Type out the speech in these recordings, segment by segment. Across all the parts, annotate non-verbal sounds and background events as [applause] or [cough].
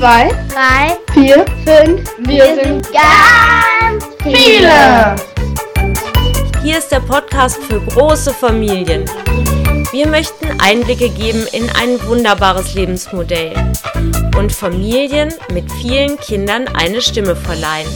zwei, drei, vier, fünf. wir sind ganz viele. Hier ist der Podcast für große Familien. Wir möchten Einblicke geben in ein wunderbares Lebensmodell und Familien mit vielen Kindern eine Stimme verleihen.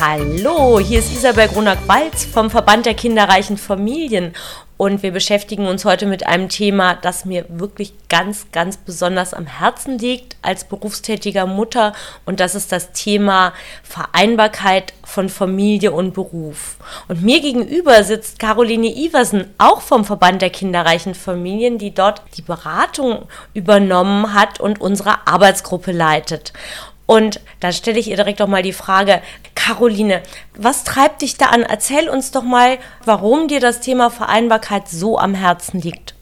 Hallo, hier ist Isabel Grunack-Walz vom Verband der kinderreichen Familien und wir beschäftigen uns heute mit einem Thema, das mir wirklich ganz, ganz besonders am Herzen liegt als berufstätiger Mutter und das ist das Thema Vereinbarkeit von Familie und Beruf. Und mir gegenüber sitzt Caroline Iversen, auch vom Verband der kinderreichen Familien, die dort die Beratung übernommen hat und unsere Arbeitsgruppe leitet. Und dann stelle ich ihr direkt doch mal die Frage, Caroline, was treibt dich da an? Erzähl uns doch mal, warum dir das Thema Vereinbarkeit so am Herzen liegt.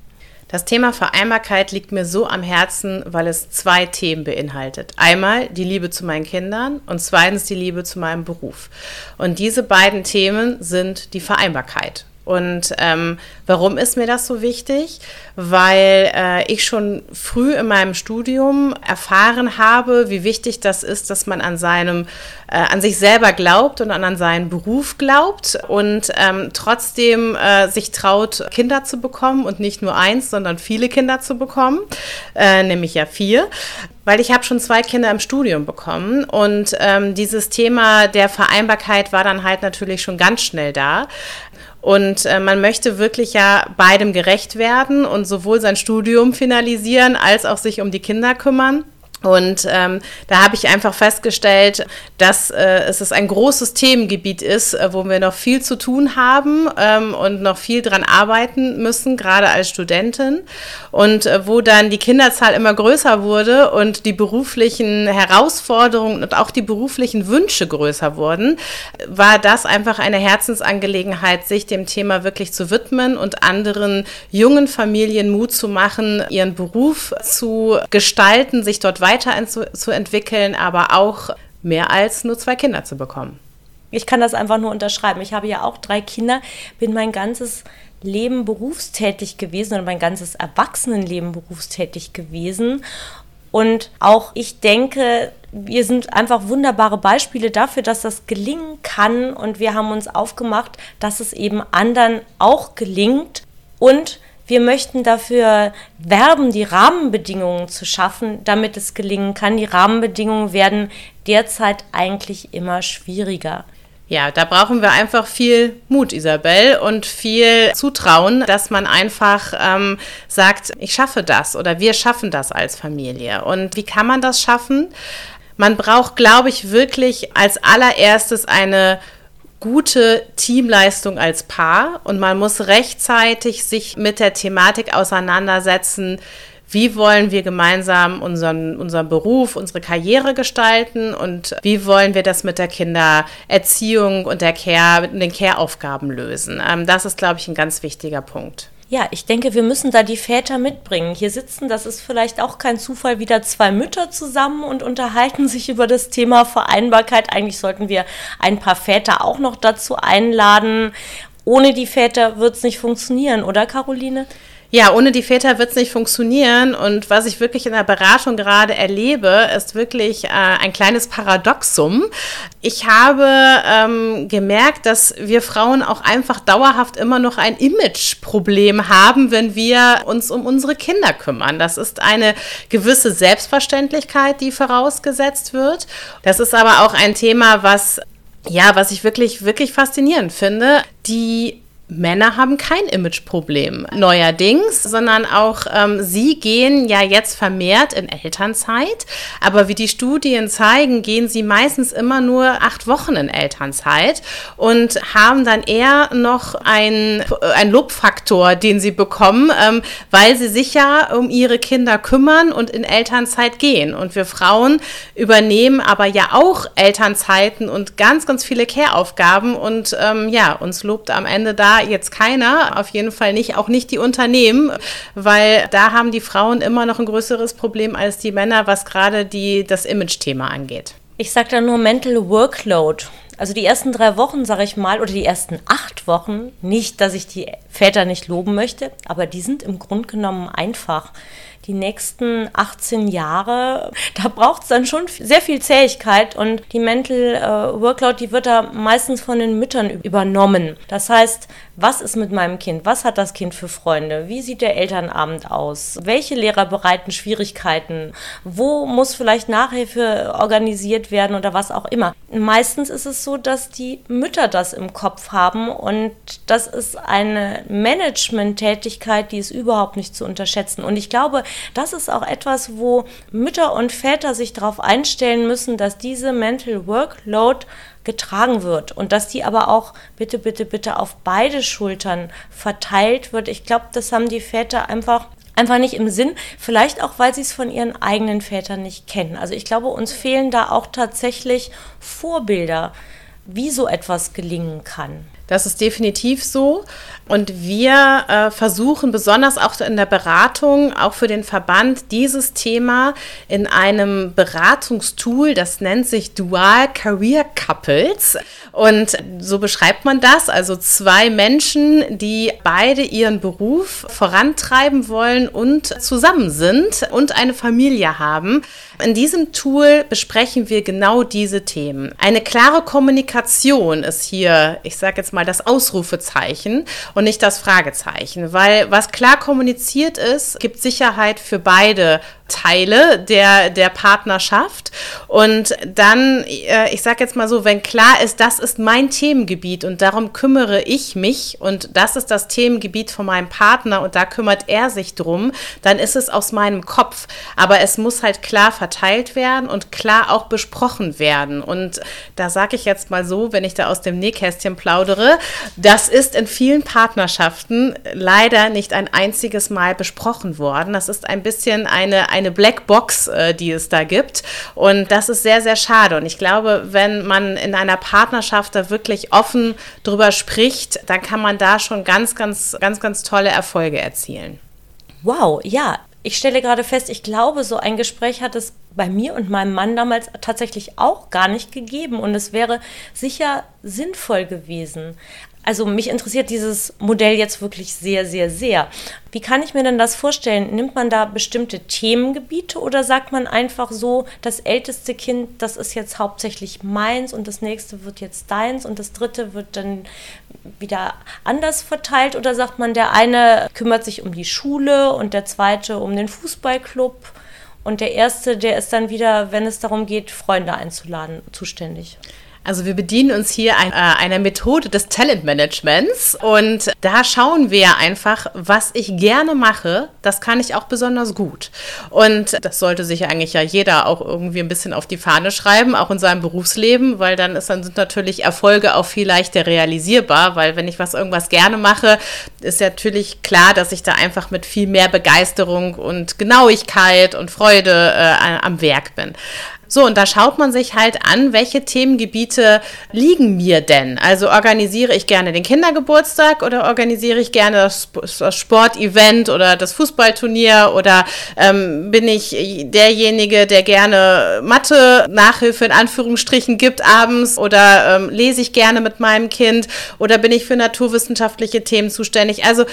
Das Thema Vereinbarkeit liegt mir so am Herzen, weil es zwei Themen beinhaltet. Einmal die Liebe zu meinen Kindern und zweitens die Liebe zu meinem Beruf. Und diese beiden Themen sind die Vereinbarkeit. Und ähm, warum ist mir das so wichtig? Weil äh, ich schon früh in meinem Studium erfahren habe, wie wichtig das ist, dass man an seinem, äh, an sich selber glaubt und an seinen Beruf glaubt und ähm, trotzdem äh, sich traut, Kinder zu bekommen und nicht nur eins, sondern viele Kinder zu bekommen, äh, nämlich ja vier weil ich habe schon zwei Kinder im Studium bekommen und ähm, dieses Thema der Vereinbarkeit war dann halt natürlich schon ganz schnell da. Und äh, man möchte wirklich ja beidem gerecht werden und sowohl sein Studium finalisieren als auch sich um die Kinder kümmern. Und ähm, da habe ich einfach festgestellt, dass äh, es ein großes Themengebiet ist, äh, wo wir noch viel zu tun haben ähm, und noch viel dran arbeiten müssen, gerade als Studentin. Und äh, wo dann die Kinderzahl immer größer wurde und die beruflichen Herausforderungen und auch die beruflichen Wünsche größer wurden, war das einfach eine Herzensangelegenheit, sich dem Thema wirklich zu widmen und anderen jungen Familien Mut zu machen, ihren Beruf zu gestalten, sich dort weiterzuentwickeln, aber auch mehr als nur zwei Kinder zu bekommen. Ich kann das einfach nur unterschreiben. Ich habe ja auch drei Kinder, bin mein ganzes Leben berufstätig gewesen oder mein ganzes Erwachsenenleben berufstätig gewesen. Und auch ich denke, wir sind einfach wunderbare Beispiele dafür, dass das gelingen kann. Und wir haben uns aufgemacht, dass es eben anderen auch gelingt. Und wir möchten dafür werben, die Rahmenbedingungen zu schaffen, damit es gelingen kann. Die Rahmenbedingungen werden derzeit eigentlich immer schwieriger. Ja, da brauchen wir einfach viel Mut, Isabel, und viel Zutrauen, dass man einfach ähm, sagt, ich schaffe das oder wir schaffen das als Familie. Und wie kann man das schaffen? Man braucht, glaube ich, wirklich als allererstes eine gute Teamleistung als Paar und man muss rechtzeitig sich mit der Thematik auseinandersetzen, wie wollen wir gemeinsam unseren, unseren Beruf, unsere Karriere gestalten und wie wollen wir das mit der Kindererziehung und der Care, den Care-Aufgaben lösen. Ähm, das ist, glaube ich, ein ganz wichtiger Punkt. Ja, ich denke, wir müssen da die Väter mitbringen. Hier sitzen, das ist vielleicht auch kein Zufall, wieder zwei Mütter zusammen und unterhalten [laughs] sich über das Thema Vereinbarkeit. Eigentlich sollten wir ein paar Väter auch noch dazu einladen. Ohne die Väter wird es nicht funktionieren, oder Caroline? Ja, ohne die Väter wird es nicht funktionieren. Und was ich wirklich in der Beratung gerade erlebe, ist wirklich äh, ein kleines Paradoxum. Ich habe ähm, gemerkt, dass wir Frauen auch einfach dauerhaft immer noch ein Imageproblem haben, wenn wir uns um unsere Kinder kümmern. Das ist eine gewisse Selbstverständlichkeit, die vorausgesetzt wird. Das ist aber auch ein Thema, was ja, was ich wirklich, wirklich faszinierend finde. Die Männer haben kein Imageproblem neuerdings, sondern auch ähm, sie gehen ja jetzt vermehrt in Elternzeit. Aber wie die Studien zeigen, gehen sie meistens immer nur acht Wochen in Elternzeit und haben dann eher noch einen, Lobfaktor, den sie bekommen, ähm, weil sie sich ja um ihre Kinder kümmern und in Elternzeit gehen. Und wir Frauen übernehmen aber ja auch Elternzeiten und ganz, ganz viele Care-Aufgaben und ähm, ja, uns lobt am Ende da jetzt keiner, auf jeden Fall nicht, auch nicht die Unternehmen, weil da haben die Frauen immer noch ein größeres Problem als die Männer, was gerade die, das Image-Thema angeht. Ich sage da nur Mental Workload. Also die ersten drei Wochen, sage ich mal, oder die ersten acht Wochen, nicht, dass ich die Väter nicht loben möchte, aber die sind im Grunde genommen einfach die nächsten 18 Jahre, da braucht es dann schon sehr viel Zähigkeit und die Mental äh, Workload, die wird da meistens von den Müttern übernommen. Das heißt, was ist mit meinem Kind? Was hat das Kind für Freunde? Wie sieht der Elternabend aus? Welche Lehrer bereiten Schwierigkeiten? Wo muss vielleicht Nachhilfe organisiert werden oder was auch immer? Meistens ist es so, dass die Mütter das im Kopf haben und das ist eine Management-Tätigkeit, die ist überhaupt nicht zu unterschätzen. Und ich glaube, das ist auch etwas, wo Mütter und Väter sich darauf einstellen müssen, dass diese Mental Workload getragen wird und dass die aber auch bitte, bitte, bitte auf beide Schultern verteilt wird. Ich glaube, das haben die Väter einfach einfach nicht im Sinn, vielleicht auch, weil sie es von ihren eigenen Vätern nicht kennen. Also ich glaube, uns fehlen da auch tatsächlich Vorbilder, wie so etwas gelingen kann. Das ist definitiv so. Und wir äh, versuchen besonders auch in der Beratung, auch für den Verband, dieses Thema in einem Beratungstool, das nennt sich Dual Career Couples. Und so beschreibt man das, also zwei Menschen, die beide ihren Beruf vorantreiben wollen und zusammen sind und eine Familie haben. In diesem Tool besprechen wir genau diese Themen. Eine klare Kommunikation ist hier, ich sage jetzt mal, das Ausrufezeichen und nicht das Fragezeichen, weil was klar kommuniziert ist, gibt Sicherheit für beide Teile der, der Partnerschaft. Und dann, äh, ich sage jetzt mal so, wenn klar ist, das ist mein Themengebiet und darum kümmere ich mich und das ist das Themengebiet von meinem Partner und da kümmert er sich drum, dann ist es aus meinem Kopf. Aber es muss halt klar verteilt werden und klar auch besprochen werden. Und da sage ich jetzt mal so, wenn ich da aus dem Nähkästchen plaudere, das ist in vielen Partnerschaften leider nicht ein einziges Mal besprochen worden. Das ist ein bisschen eine eine Blackbox, äh, die es da gibt. Und das ist sehr, sehr schade. Und ich glaube, wenn man in einer Partnerschaft da wirklich offen drüber spricht, dann kann man da schon ganz, ganz, ganz, ganz tolle Erfolge erzielen. Wow, ja. Ich stelle gerade fest, ich glaube, so ein Gespräch hat es bei mir und meinem Mann damals tatsächlich auch gar nicht gegeben. Und es wäre sicher sinnvoll gewesen. Also mich interessiert dieses Modell jetzt wirklich sehr, sehr, sehr. Wie kann ich mir denn das vorstellen? Nimmt man da bestimmte Themengebiete oder sagt man einfach so, das älteste Kind, das ist jetzt hauptsächlich meins und das nächste wird jetzt deins und das dritte wird dann wieder anders verteilt? Oder sagt man, der eine kümmert sich um die Schule und der zweite um den Fußballclub? Und der erste, der ist dann wieder, wenn es darum geht, Freunde einzuladen, zuständig. Also wir bedienen uns hier ein, äh, einer Methode des Talentmanagements und da schauen wir einfach, was ich gerne mache, das kann ich auch besonders gut. Und das sollte sich eigentlich ja jeder auch irgendwie ein bisschen auf die Fahne schreiben, auch in seinem Berufsleben, weil dann, ist, dann sind natürlich Erfolge auch viel leichter realisierbar, weil wenn ich was irgendwas gerne mache, ist natürlich klar, dass ich da einfach mit viel mehr Begeisterung und Genauigkeit und Freude äh, am Werk bin. So, und da schaut man sich halt an, welche Themengebiete liegen mir denn? Also organisiere ich gerne den Kindergeburtstag oder organisiere ich gerne das, Sportevent oder das Fußballturnier oder ähm, bin ich derjenige, der gerne Mathe-Nachhilfe in Anführungsstrichen gibt abends oder ähm, lese ich gerne mit meinem Kind oder bin ich für naturwissenschaftliche Themen zuständig? Also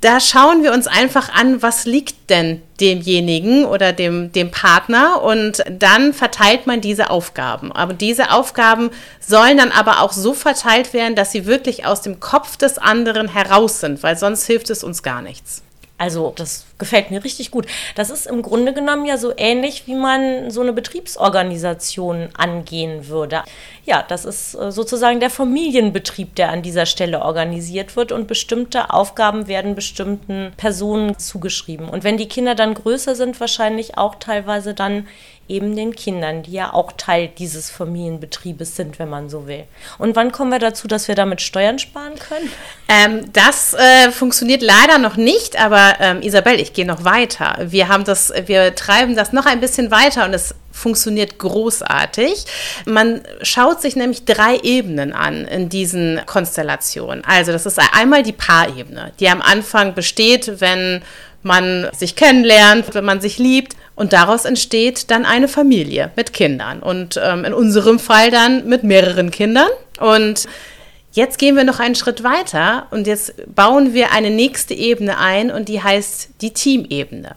da schauen wir uns einfach an, was liegt denn demjenigen oder dem, dem Partner und dann verteilt man diese Aufgaben. Aber diese Aufgaben sollen dann aber auch so verteilt werden, dass sie wirklich aus dem Kopf des anderen heraus sind, weil sonst hilft es uns gar nichts. Also das gefällt mir richtig gut. Das ist im Grunde genommen ja so ähnlich, wie man so eine Betriebsorganisation angehen würde. Ja, das ist äh, sozusagen der Familienbetrieb, der an dieser Stelle organisiert wird und bestimmte Aufgaben werden bestimmten Personen zugeschrieben. Und wenn die Kinder dann größer sind, wahrscheinlich auch teilweise dann eben den Kindern, die ja auch Teil dieses Familienbetriebes sind, wenn man so will. Und wann kommen wir dazu, dass wir damit Steuern sparen können? Ähm, das äh, funktioniert leider noch nicht, aber ähm, Isabel, ich gehe noch weiter. Wir haben das, wir treiben das noch ein bisschen weiter und es funktioniert großartig. Man schaut sich nämlich drei Ebenen an in diesen Konstellationen. Also das ist einmal die Paarebene, die am Anfang besteht, wenn man sich kennenlernt, wenn man sich liebt. Und daraus entsteht dann eine Familie mit Kindern und ähm, in unserem Fall dann mit mehreren Kindern. Und Jetzt gehen wir noch einen Schritt weiter und jetzt bauen wir eine nächste Ebene ein und die heißt die Teamebene.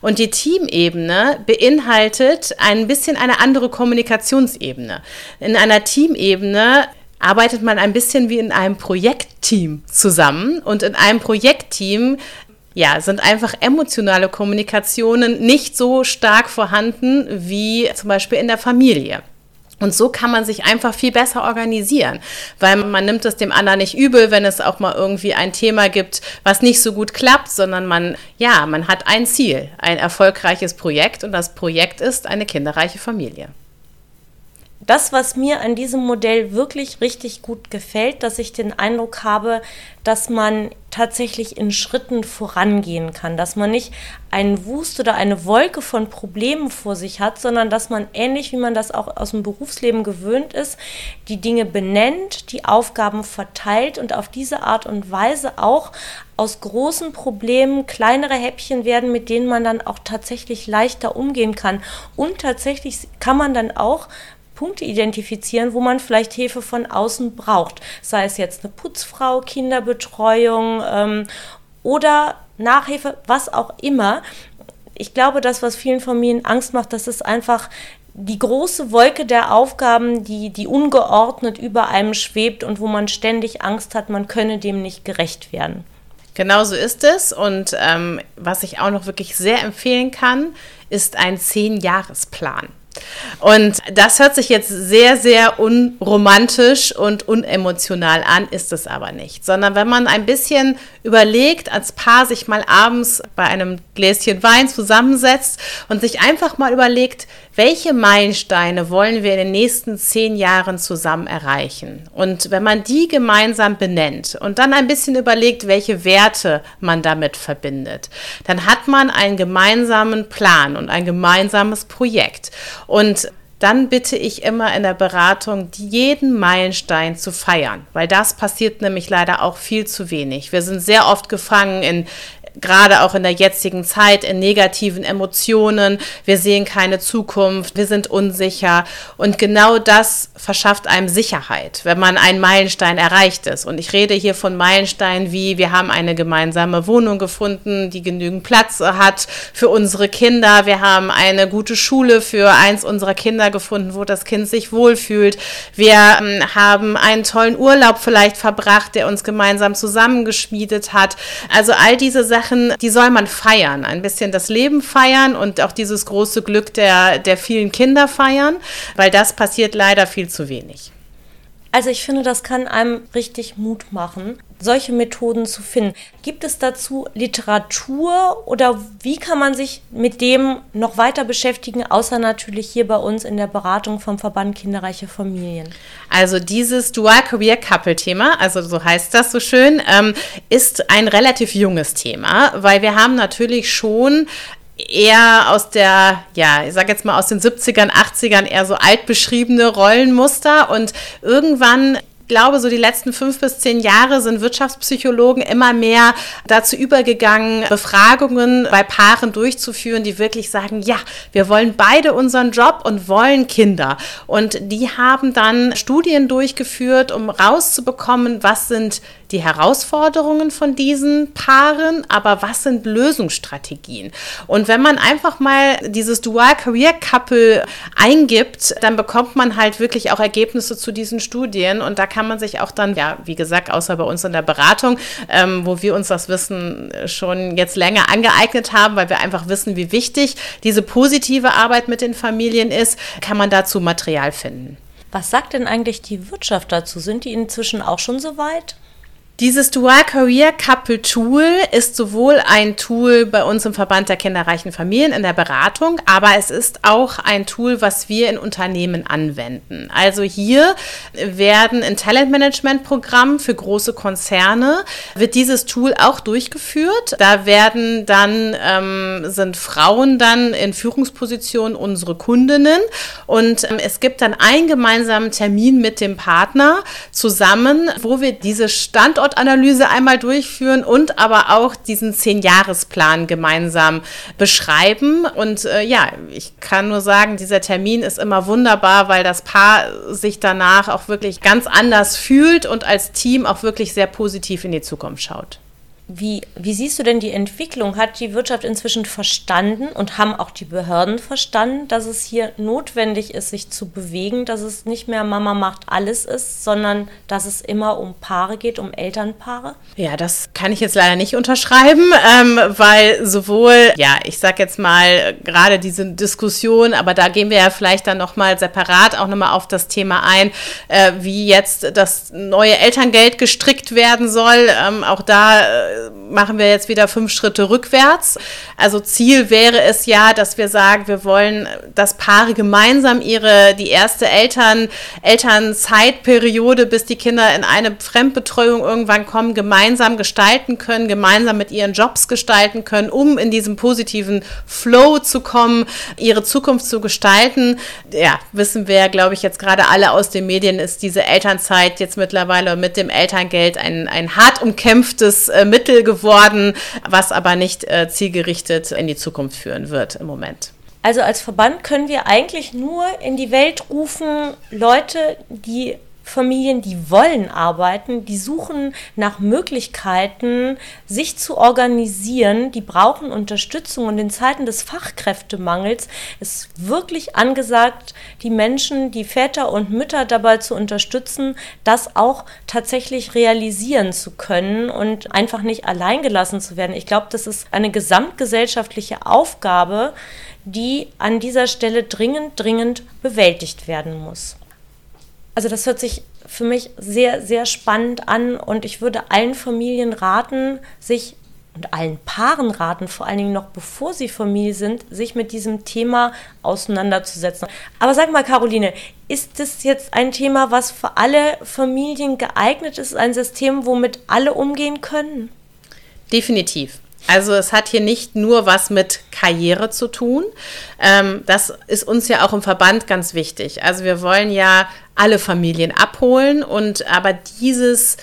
Und die Teamebene beinhaltet ein bisschen eine andere Kommunikationsebene. In einer Teamebene arbeitet man ein bisschen wie in einem Projektteam zusammen und in einem Projektteam ja, sind einfach emotionale Kommunikationen nicht so stark vorhanden wie zum Beispiel in der Familie. Und so kann man sich einfach viel besser organisieren, weil man nimmt es dem anderen nicht übel, wenn es auch mal irgendwie ein Thema gibt, was nicht so gut klappt, sondern man, ja, man hat ein Ziel, ein erfolgreiches Projekt und das Projekt ist eine kinderreiche Familie das, was mir an diesem Modell wirklich richtig gut gefällt, dass ich den Eindruck habe, dass man tatsächlich in Schritten vorangehen kann, dass man nicht einen Wust oder eine Wolke von Problemen vor sich hat, sondern dass man ähnlich wie man das auch aus dem Berufsleben gewöhnt ist, die Dinge benennt, die Aufgaben verteilt und auf diese Art und Weise auch aus großen Problemen kleinere Häppchen werden, mit denen man dann auch tatsächlich leichter umgehen kann. Und tatsächlich kann man dann auch Punkte identifizieren, wo man vielleicht Hilfe von außen braucht. Sei es jetzt eine Putzfrau, Kinderbetreuung ähm, oder Nachhilfe, was auch immer. Ich glaube, das, was vielen Familien Angst macht, das ist einfach die große Wolke der Aufgaben, die, die ungeordnet über einem schwebt und wo man ständig Angst hat, man könne dem nicht gerecht werden. Genau so ist es. Und ähm, was ich auch noch wirklich sehr empfehlen kann, ist ein Zehn-Jahres-Plan. Und das hört sich jetzt sehr, sehr unromantisch und unemotional an, ist es aber nicht. Sondern wenn man ein bisschen überlegt, als Paar sich mal abends bei einem Gläschen Wein zusammensetzt und sich einfach mal überlegt, welche Meilensteine wollen wir in den nächsten zehn Jahren zusammen erreichen? Und wenn man die gemeinsam benennt und dann ein bisschen überlegt, welche Werte man damit verbindet, dann hat man einen gemeinsamen Plan und ein gemeinsames Projekt. Und dann bitte ich immer in der Beratung, jeden Meilenstein zu feiern, weil das passiert nämlich leider auch viel zu wenig. Wir sind sehr oft gefangen in gerade auch in der jetzigen Zeit in negativen Emotionen. Wir sehen keine Zukunft, wir sind unsicher. Und genau das verschafft einem Sicherheit, wenn man einen Meilenstein erreicht ist. Und ich rede hier von Meilensteinen wie, wir haben eine gemeinsame Wohnung gefunden, die genügend Platz hat für unsere Kinder. Wir haben eine gute Schule für eins unserer Kinder gefunden, wo das Kind sich wohlfühlt. Wir ähm, haben einen tollen Urlaub vielleicht verbracht, der uns gemeinsam zusammengeschmiedet hat. Also all diese Sachen Sachen, die soll man feiern. Ein bisschen das Leben feiern und auch dieses große Glück der, der vielen Kinder feiern, weil das passiert leider viel zu wenig. Also ich finde, das kann einem richtig Mut machen, solche Methoden zu finden. Gibt es dazu Literatur oder wie kann man sich mit dem noch weiter beschäftigen, außer natürlich hier bei uns in der Beratung vom Verband Kinderreiche Familien? Also dieses Dual Career Couple Thema, also so heißt das so schön, ähm, ist ein relativ junges Thema, weil wir haben natürlich schon eher aus der, ja, ich sag jetzt mal aus den 70ern, 80ern eher so altbeschriebene Rollenmuster und irgendwann glaube, so die letzten fünf bis zehn Jahre sind Wirtschaftspsychologen immer mehr dazu übergegangen, Befragungen bei Paaren durchzuführen, die wirklich sagen, ja, wir wollen beide unseren Job und wollen Kinder. Und die haben dann Studien durchgeführt, um rauszubekommen, was sind die Herausforderungen von diesen Paaren, aber was sind Lösungsstrategien? Und wenn man einfach mal dieses Dual Career Couple eingibt, dann bekommt man halt wirklich auch Ergebnisse zu diesen Studien und da kann man sich auch dann, ja, wie gesagt, außer bei uns in der Beratung, ähm, wo wir uns das Wissen schon jetzt länger angeeignet haben, weil wir einfach wissen, wie wichtig diese positive Arbeit mit den Familien ist, kann man dazu Material finden. Was sagt denn eigentlich die Wirtschaft dazu? Sind die inzwischen auch schon so weit? Dieses Dual Career Couple Tool ist sowohl ein Tool bei uns im Verband der kinderreichen Familien in der Beratung, aber es ist auch ein Tool, was wir in Unternehmen anwenden. Also hier werden in Talentmanagement-Programmen für große Konzerne wird dieses Tool auch durchgeführt. Da werden dann ähm, sind Frauen dann in Führungspositionen unsere Kundinnen und ähm, es gibt dann einen gemeinsamen Termin mit dem Partner zusammen, wo wir diese Standort SWOT-Analyse einmal durchführen und aber auch diesen Zehn-Jahres-Plan gemeinsam beschreiben. Und äh, ja, ich kann nur sagen, dieser Termin ist immer wunderbar, weil das Paar sich danach auch wirklich ganz anders fühlt und als Team auch wirklich sehr positiv in die Zukunft schaut. Wie, wie siehst du denn die Entwicklung? Hat die Wirtschaft inzwischen verstanden und haben auch die Behörden verstanden, dass es hier notwendig ist, sich zu bewegen, dass es nicht mehr Mama macht alles ist, sondern dass es immer um Paare geht, um Elternpaare? Ja, das kann ich jetzt leider nicht unterschreiben, ähm, weil sowohl, ja, ich sag jetzt mal gerade diese Diskussion, aber da gehen wir ja vielleicht dann nochmal separat auch nochmal auf das Thema ein, äh, wie jetzt das neue Elterngeld gestrickt werden soll. Ähm, auch da äh, machen wir jetzt wieder fünf Schritte rückwärts. Also Ziel wäre es ja, dass wir sagen, wir wollen, dass Paare gemeinsam ihre, die erste Eltern, Elternzeitperiode, bis die Kinder in eine Fremdbetreuung irgendwann kommen, gemeinsam gestalten können, gemeinsam mit ihren Jobs gestalten können, um in diesem positiven Flow zu kommen, ihre Zukunft zu gestalten. Ja, wissen wir, glaube ich, jetzt gerade alle aus den Medien, ist diese Elternzeit jetzt mittlerweile mit dem Elterngeld ein, ein hart umkämpftes äh, Mittel Mittel geworden, was aber nicht äh, zielgerichtet in die Zukunft führen wird im Moment. Also als Verband können wir eigentlich nur in die Welt rufen, Leute, die Familien, die wollen arbeiten, die suchen nach Möglichkeiten, sich zu organisieren, die brauchen Unterstützung und in Zeiten des Fachkräftemangels ist wirklich angesagt, die Menschen, die Väter und Mütter dabei zu unterstützen, das auch tatsächlich realisieren zu können und einfach nicht alleingelassen zu werden. Ich glaube, das ist eine gesamtgesellschaftliche Aufgabe, die an dieser Stelle dringend, dringend bewältigt werden muss. Also das hört sich für mich sehr, sehr spannend an und ich würde allen Familien raten, sich und allen Paaren raten, vor allen Dingen noch bevor sie Familie sind, sich mit diesem Thema auseinanderzusetzen. Aber sag mal, Caroline, ist das jetzt ein Thema, was für alle Familien geeignet ist, ein System, womit alle umgehen können? Definitiv. Also es hat hier nicht nur was mit Karriere zu tun. Ähm, das ist uns ja auch im Verband ganz wichtig. Also wir wollen ja alle Familien abholen und aber dieses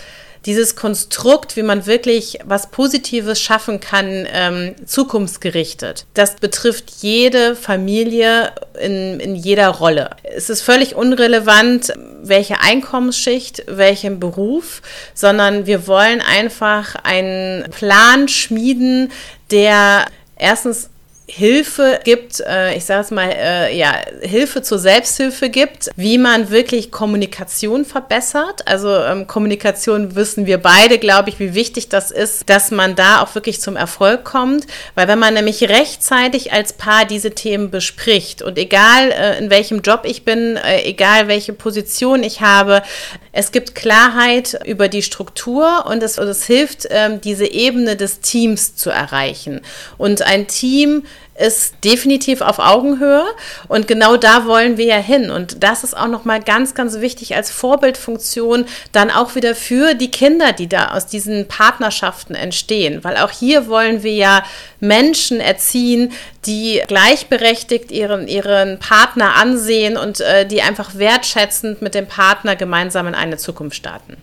dieses Konstrukt, wie man wirklich was Positives schaffen kann, ähm, zukunftsgerichtet. Das betrifft jede Familie in, in jeder Rolle. Es ist völlig unrelevant, welche Einkommensschicht, welchen Beruf, sondern wir wollen einfach einen Plan schmieden, der erstens Hilfe gibt, äh, ich sage es mal, äh, ja, Hilfe zur Selbsthilfe gibt, wie man wirklich Kommunikation verbessert. Also ähm, Kommunikation wissen wir beide, glaube ich, wie wichtig das ist, dass man da auch wirklich zum Erfolg kommt. Weil wenn man nämlich rechtzeitig als Paar diese Themen bespricht und egal äh, in welchem Job ich bin, egal welche Position ich habe, es gibt Klarheit über die Struktur und es, und es hilft, ähm, diese Ebene des Teams zu erreichen. Und ein Team ist definitiv auf Augenhöhe und genau da wollen wir ja hin und das ist auch noch mal ganz ganz wichtig als Vorbildfunktion dann auch wieder für die Kinder, die da aus diesen Partnerschaften entstehen, weil auch hier wollen wir ja Menschen erziehen, die gleichberechtigt ihren ihren Partner ansehen und äh, die einfach wertschätzend mit dem Partner gemeinsam in eine Zukunft starten.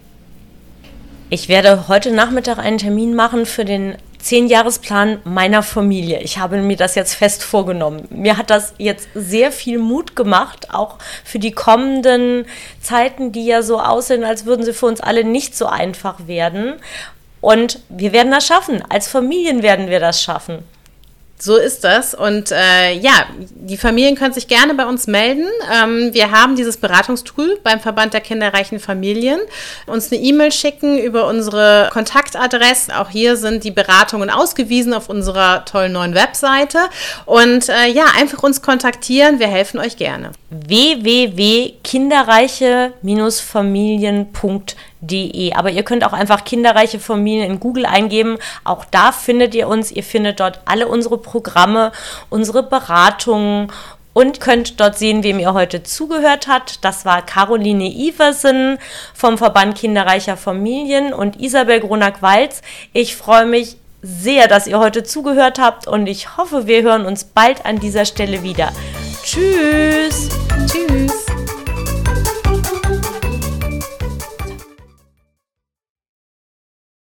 Ich werde heute Nachmittag einen Termin machen für den Zehn-Jahresplan meiner Familie. Ich habe mir das jetzt fest vorgenommen. Mir hat das jetzt sehr viel Mut gemacht, auch für die kommenden Zeiten, die ja so aussehen, als würden sie für uns alle nicht so einfach werden. Und wir werden das schaffen. Als Familien werden wir das schaffen. So ist das. Und äh, ja, die Familien können sich gerne bei uns melden. Ähm, wir haben dieses Beratungstool beim Verband der kinderreichen Familien. Uns eine E-Mail schicken über unsere Kontaktadresse. Auch hier sind die Beratungen ausgewiesen auf unserer tollen neuen Webseite. Und äh, ja, einfach uns kontaktieren. Wir helfen euch gerne. www.kinderreiche-familien.de De. Aber ihr könnt auch einfach kinderreiche Familien in Google eingeben. Auch da findet ihr uns. Ihr findet dort alle unsere Programme, unsere Beratungen und könnt dort sehen, wem ihr heute zugehört habt. Das war Caroline Iversen vom Verband Kinderreicher Familien und Isabel Gronack-Walz. Ich freue mich sehr, dass ihr heute zugehört habt und ich hoffe, wir hören uns bald an dieser Stelle wieder. Tschüss. Tschüss.